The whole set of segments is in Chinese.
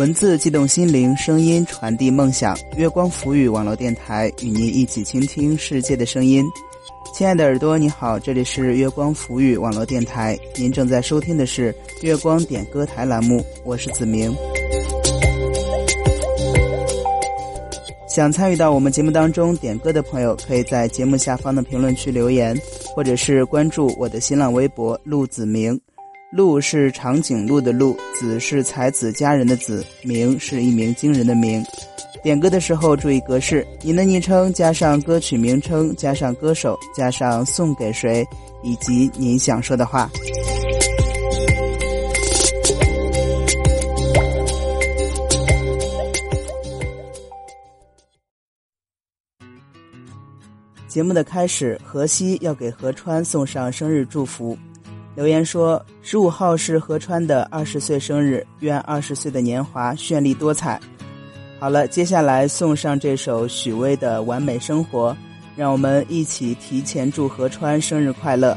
文字激动心灵，声音传递梦想。月光浮语网络电台与您一起倾听世界的声音。亲爱的耳朵，你好，这里是月光浮语网络电台，您正在收听的是月光点歌台栏目，我是子明。想参与到我们节目当中点歌的朋友，可以在节目下方的评论区留言，或者是关注我的新浪微博“陆子明”。鹿是长颈鹿的鹿，子是才子佳人的子，明是一鸣惊人的鸣。点歌的时候注意格式：您的昵称加上歌曲名称，加上歌手，加上送给谁，以及您想说的话。节目的开始，河西要给何川送上生日祝福。留言说：“十五号是何川的二十岁生日，愿二十岁的年华绚丽多彩。”好了，接下来送上这首许巍的《完美生活》，让我们一起提前祝何川生日快乐。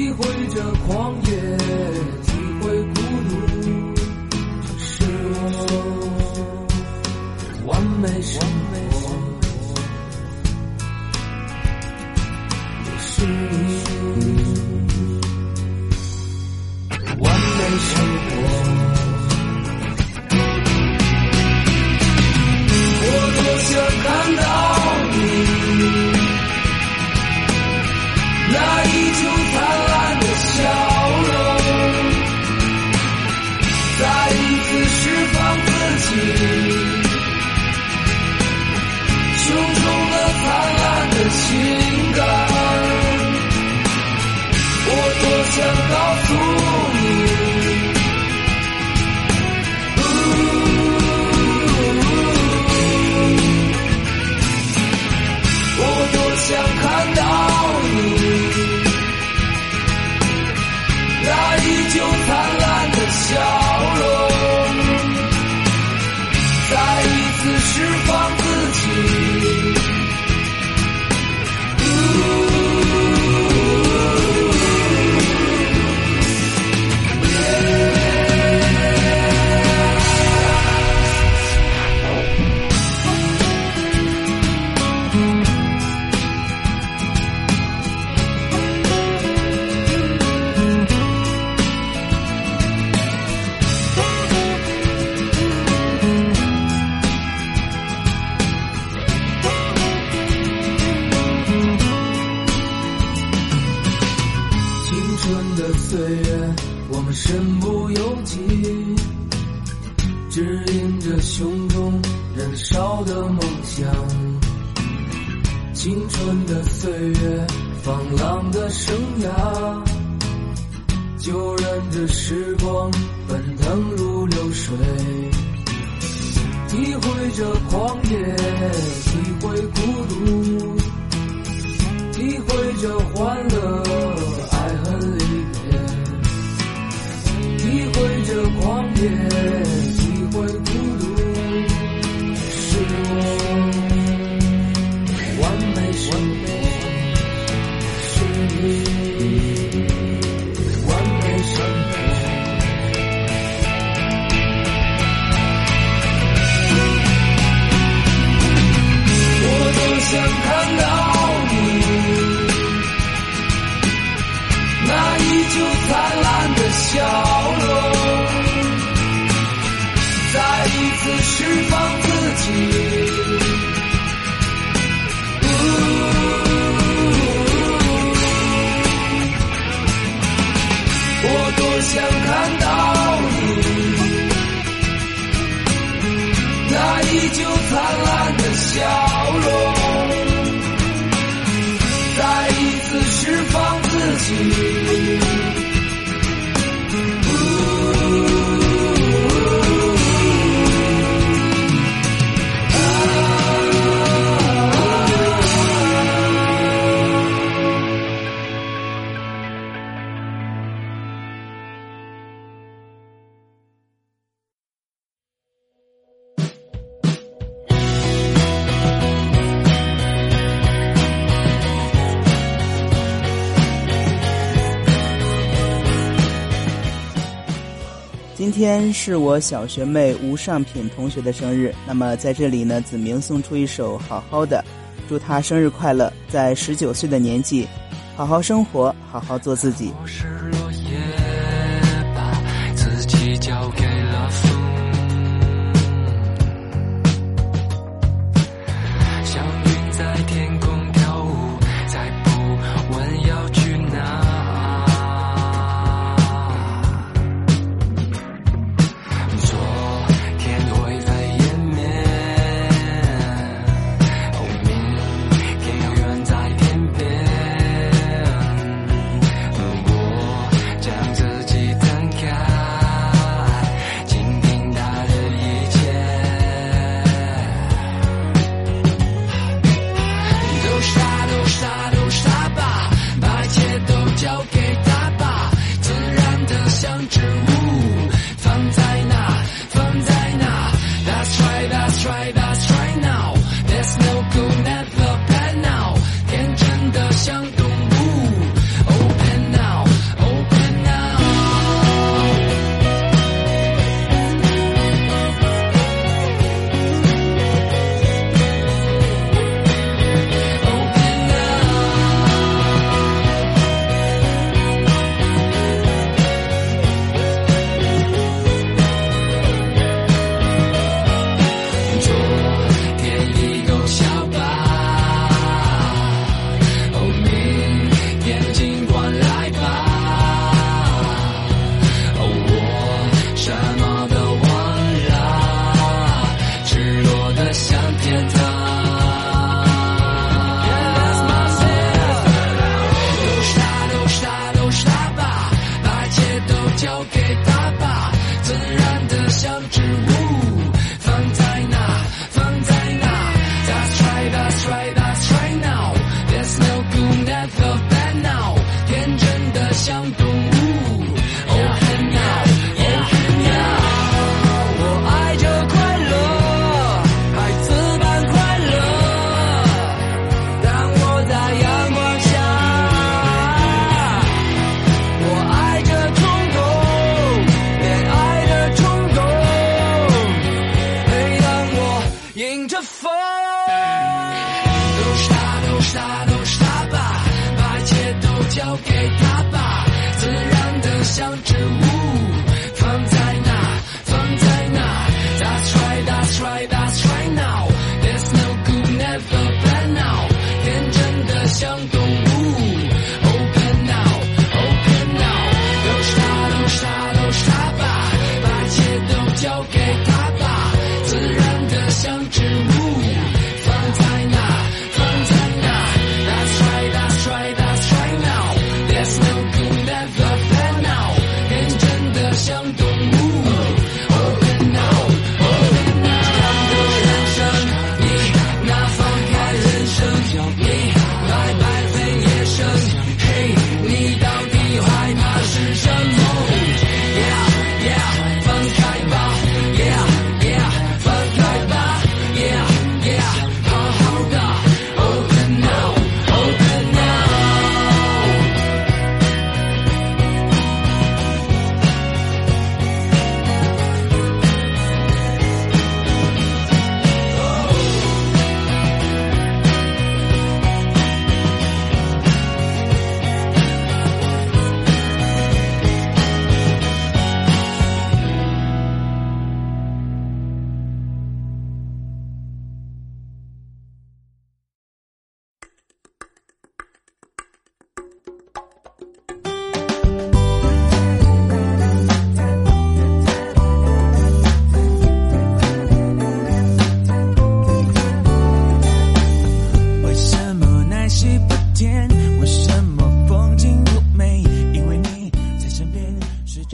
体会着狂野，体会孤独，是我完美生活，也是你完美生活。再一次释放。青春的岁月，放浪的生涯，就任这时光奔腾如流水，体会着狂野，体会孤独，体会着欢乐，爱恨离别，体会着狂野，体会孤独。灿烂的笑容再一次释放自己我多想看到你那依旧灿烂的笑容再一次释放自己。今天是我小学妹吴尚品同学的生日，那么在这里呢，子明送出一首《好好的》，祝她生日快乐，在十九岁的年纪，好好生活，好好做自己把自己交给。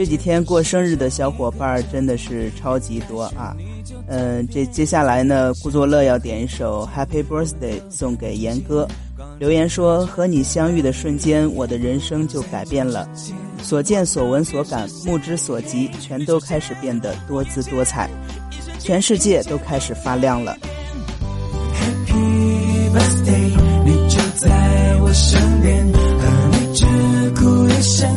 这几天过生日的小伙伴真的是超级多啊！嗯，这接下来呢，顾作乐要点一首《Happy Birthday》送给严哥。留言说：“和你相遇的瞬间，我的人生就改变了，所见所闻所感，目之所及，全都开始变得多姿多彩，全世界都开始发亮了。” Happy birthday，你就在我身边，和你只哭一声，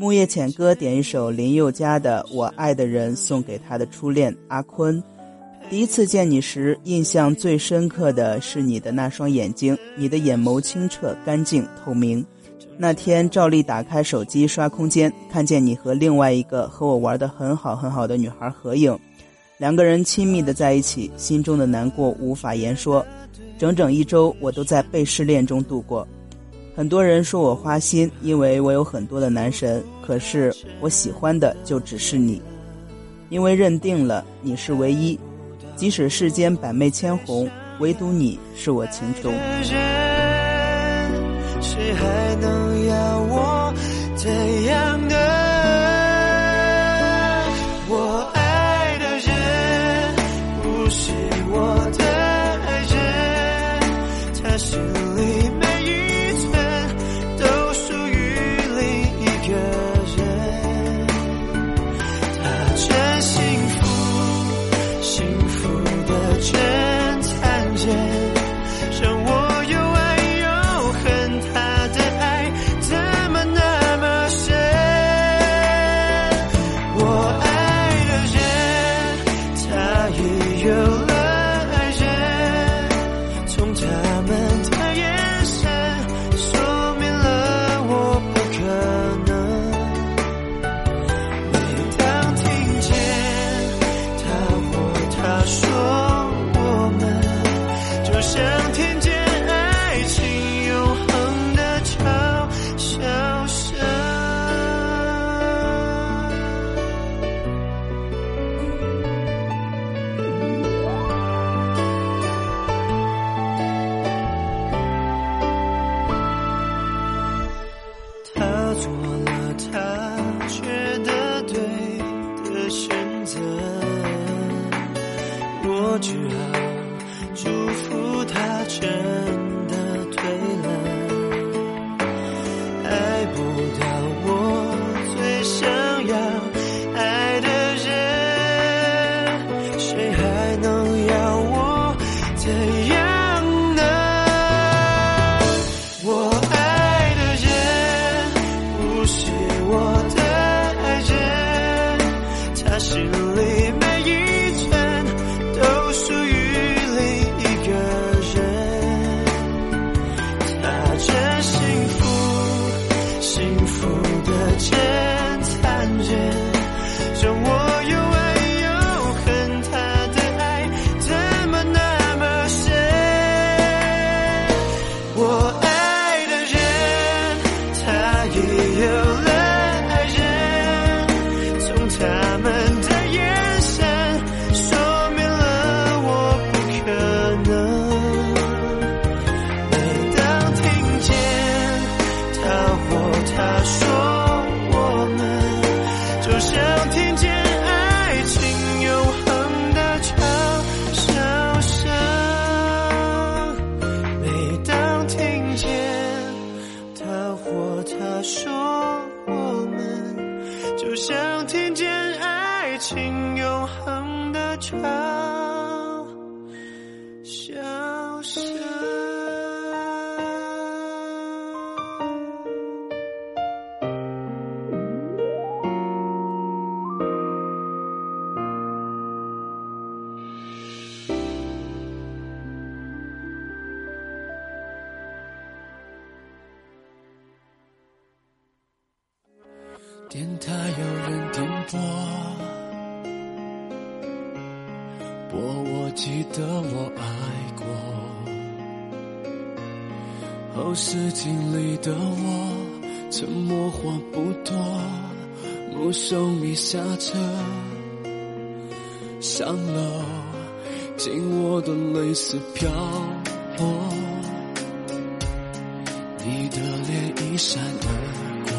木叶浅歌点一首林宥嘉的《我爱的人》，送给他的初恋阿坤。第一次见你时，印象最深刻的是你的那双眼睛，你的眼眸清澈、干净、透明。那天照例打开手机刷空间，看见你和另外一个和我玩的很好很好的女孩合影，两个人亲密的在一起，心中的难过无法言说。整整一周，我都在被失恋中度过。很多人说我花心，因为我有很多的男神，可是我喜欢的就只是你，因为认定了你是唯一，即使世间百媚千红，唯独你是我情中。谁还能要我怎样择，我只好祝福后视镜里的我，沉默话不多，目送你下车，上楼，紧握的泪丝飘落，你的脸一闪而过。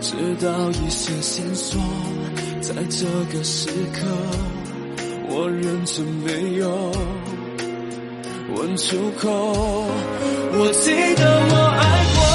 知道一些线索，在这个时刻，我认真没有。问出口。我记得我爱过，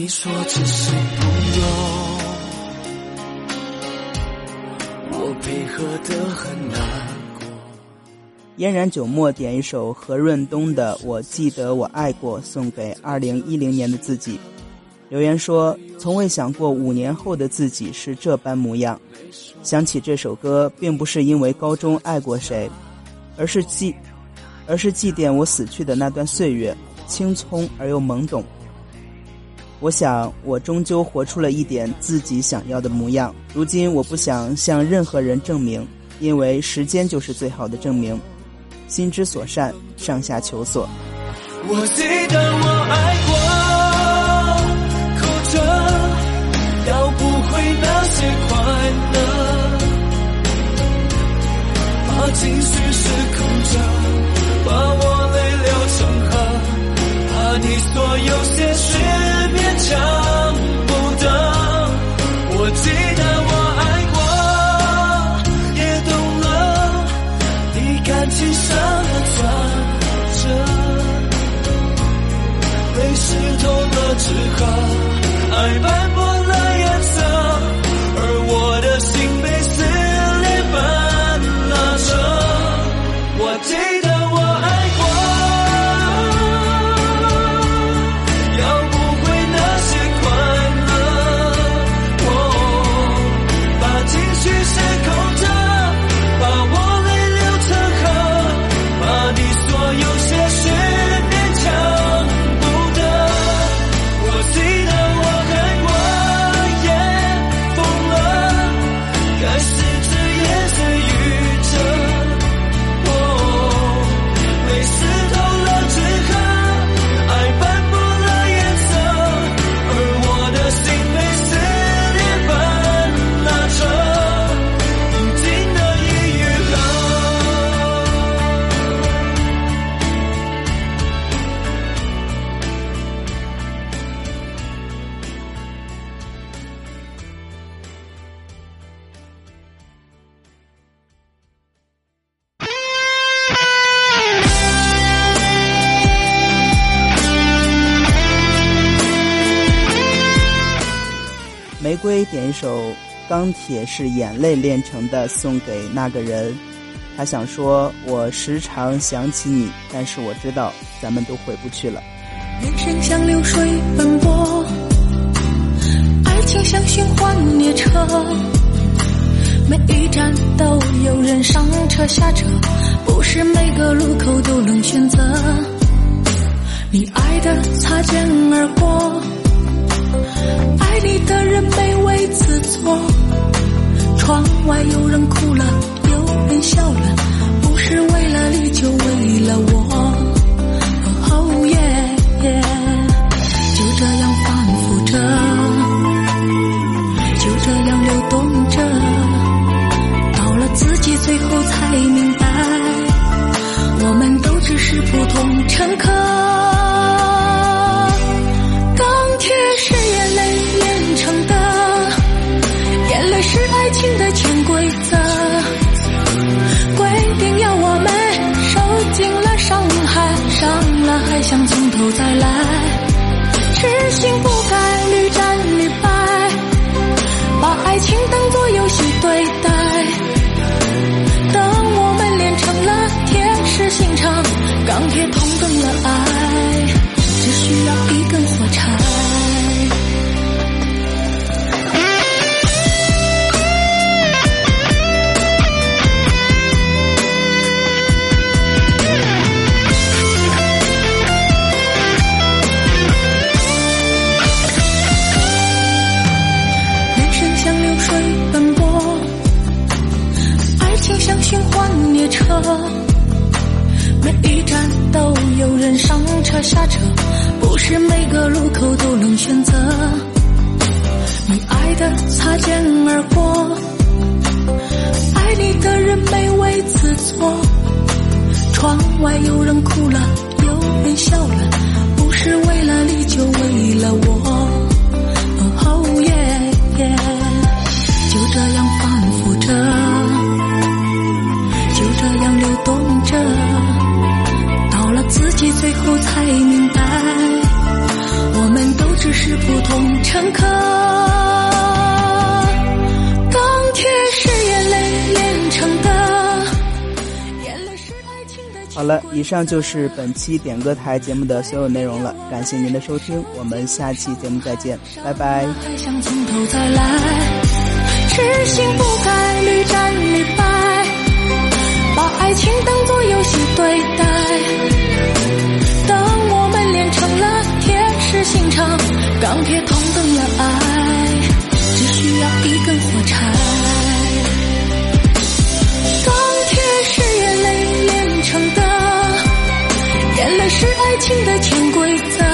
你说只是朋友。我配合的很难过。嫣然九墨点一首何润东的《我记得我爱过》，送给二零一零年的自己。留言说：“从未想过五年后的自己是这般模样。想起这首歌，并不是因为高中爱过谁，而是祭，而是祭奠我死去的那段岁月，青葱而又懵懂。我想，我终究活出了一点自己想要的模样。如今，我不想向任何人证明，因为时间就是最好的证明。心之所善，上下求索。我记得我爱过，玫瑰点一首《钢铁是眼泪炼成的》，送给那个人。他想说：“我时常想起你，但是我知道咱们都回不去了。”人生像流水奔波，爱情像循环列车，每一站都有人上车下车，不是每个路口都能选择。你爱的擦肩而过，爱你的人没为自错。窗外有人哭了，有人笑了，不是为了你，就为了我。后才明白我们都只是普通乘客钢铁是眼泪炼成的好了以上就是本期点歌台节目的所有内容了感谢您的收听我们下期节目再见拜拜。还想从头再来痴心不改屡战屡败把爱情当作游戏对待。当我们练成了铁石心肠钢铁同等的爱只需要一根火柴。钢铁是眼泪炼成的眼泪是爱情的潜规则。